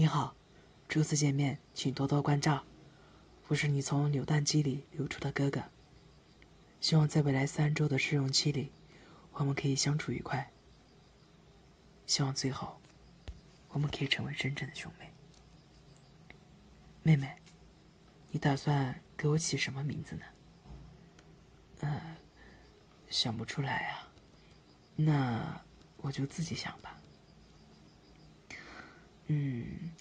你好，初次见面，请多多关照。我是你从扭蛋机里流出的哥哥。希望在未来三周的试用期里，我们可以相处愉快。希望最后，我们可以成为真正的兄妹。妹妹，你打算给我起什么名字呢？呃，想不出来啊。那我就自己想吧。嗯，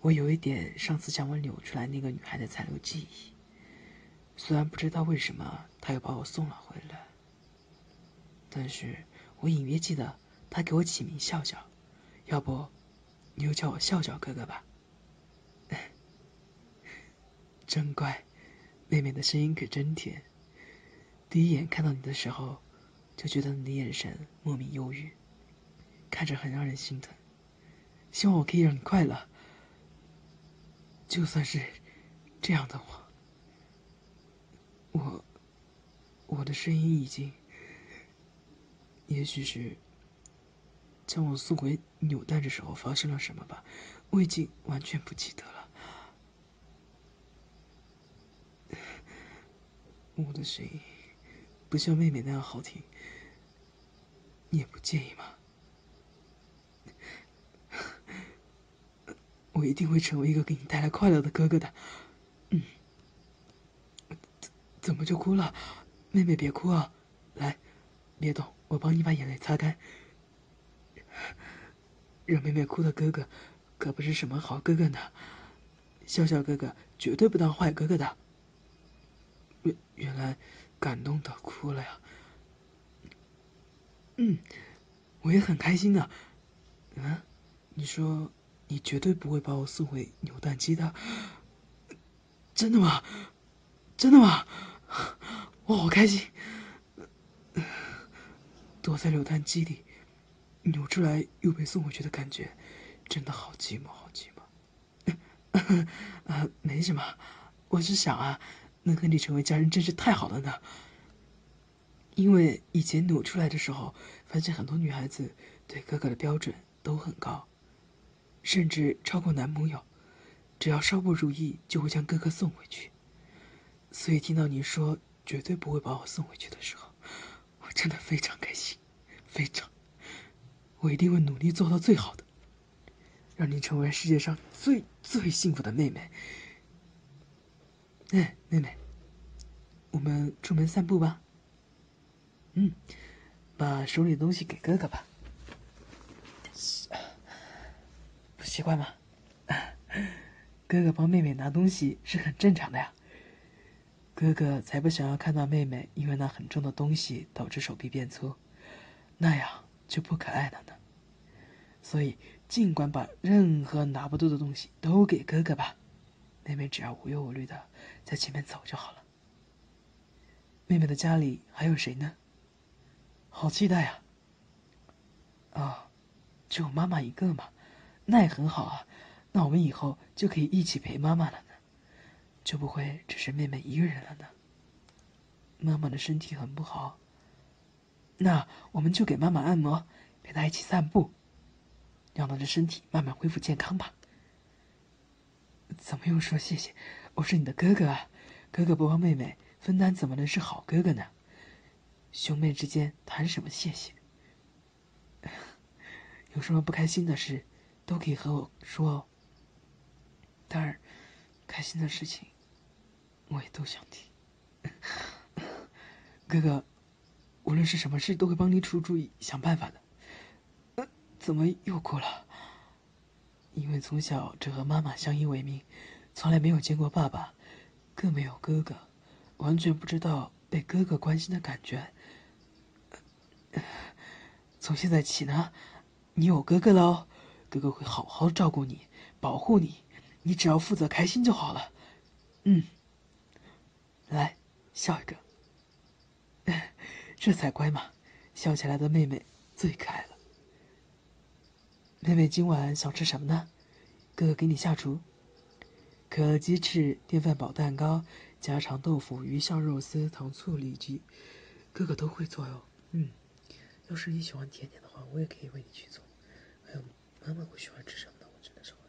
我有一点上次将我扭出来那个女孩的残留记忆。虽然不知道为什么她又把我送了回来，但是我隐约记得她给我起名笑笑。要不，你就叫我笑笑哥哥吧。真乖，妹妹的声音可真甜。第一眼看到你的时候，就觉得你的眼神莫名忧郁，看着很让人心疼。希望我可以让你快乐，就算是这样的我，我我的声音已经，也许是将我送回纽带的时候发生了什么吧，我已经完全不记得了。我的声音不像妹妹那样好听，你也不介意吗？我一定会成为一个给你带来快乐的哥哥的。嗯，怎么就哭了？妹妹别哭啊，来，别动，我帮你把眼泪擦干。让妹妹哭的哥哥，可不是什么好哥哥呢。笑笑哥哥绝对不当坏哥哥的。原原来感动的哭了呀。嗯，我也很开心的。嗯，你说。你绝对不会把我送回扭蛋机的，真的吗？真的吗？我好开心！躲在扭蛋机里，扭出来又被送回去的感觉，真的好寂寞，好寂寞。啊，没什么，我是想啊，能和你成为家人真是太好了呢。因为以前扭出来的时候，发现很多女孩子对哥哥的标准都很高。甚至超过男朋友，只要稍不如意就会将哥哥送回去。所以听到你说绝对不会把我送回去的时候，我真的非常开心，非常。我一定会努力做到最好的，让你成为世界上最最幸福的妹妹。哎，妹妹，我们出门散步吧。嗯，把手里的东西给哥哥吧。习惯吗？哥哥帮妹妹拿东西是很正常的呀。哥哥才不想要看到妹妹因为那很重的东西导致手臂变粗，那样就不可爱了呢。所以尽管把任何拿不动的东西都给哥哥吧，妹妹只要无忧无虑的在前面走就好了。妹妹的家里还有谁呢？好期待呀！啊，只有妈妈一个嘛。那也很好啊，那我们以后就可以一起陪妈妈了呢，就不会只是妹妹一个人了呢。妈妈的身体很不好，那我们就给妈妈按摩，陪她一起散步，让她的身体慢慢恢复健康吧。怎么又说谢谢？我是你的哥哥啊，哥哥不帮妹妹分担，怎么能是好哥哥呢？兄妹之间谈什么谢谢？有什么不开心的事？都可以和我说，当然，开心的事情我也都想听。哥哥，无论是什么事，都会帮你出主意、想办法的。呃，怎么又哭了？因为从小只和妈妈相依为命，从来没有见过爸爸，更没有哥哥，完全不知道被哥哥关心的感觉。从现在起呢，你有哥哥了哦。哥哥会好好照顾你，保护你，你只要负责开心就好了。嗯，来笑一个，这才乖嘛！笑起来的妹妹最可爱了。妹妹今晚想吃什么呢？哥哥给你下厨。可鸡翅、电饭煲蛋糕、家常豆腐、鱼香肉丝、糖醋里脊，哥哥都会做哟。嗯，要是你喜欢甜点的话，我也可以为你去做。还有。妈妈会喜欢吃什么的？我只能说。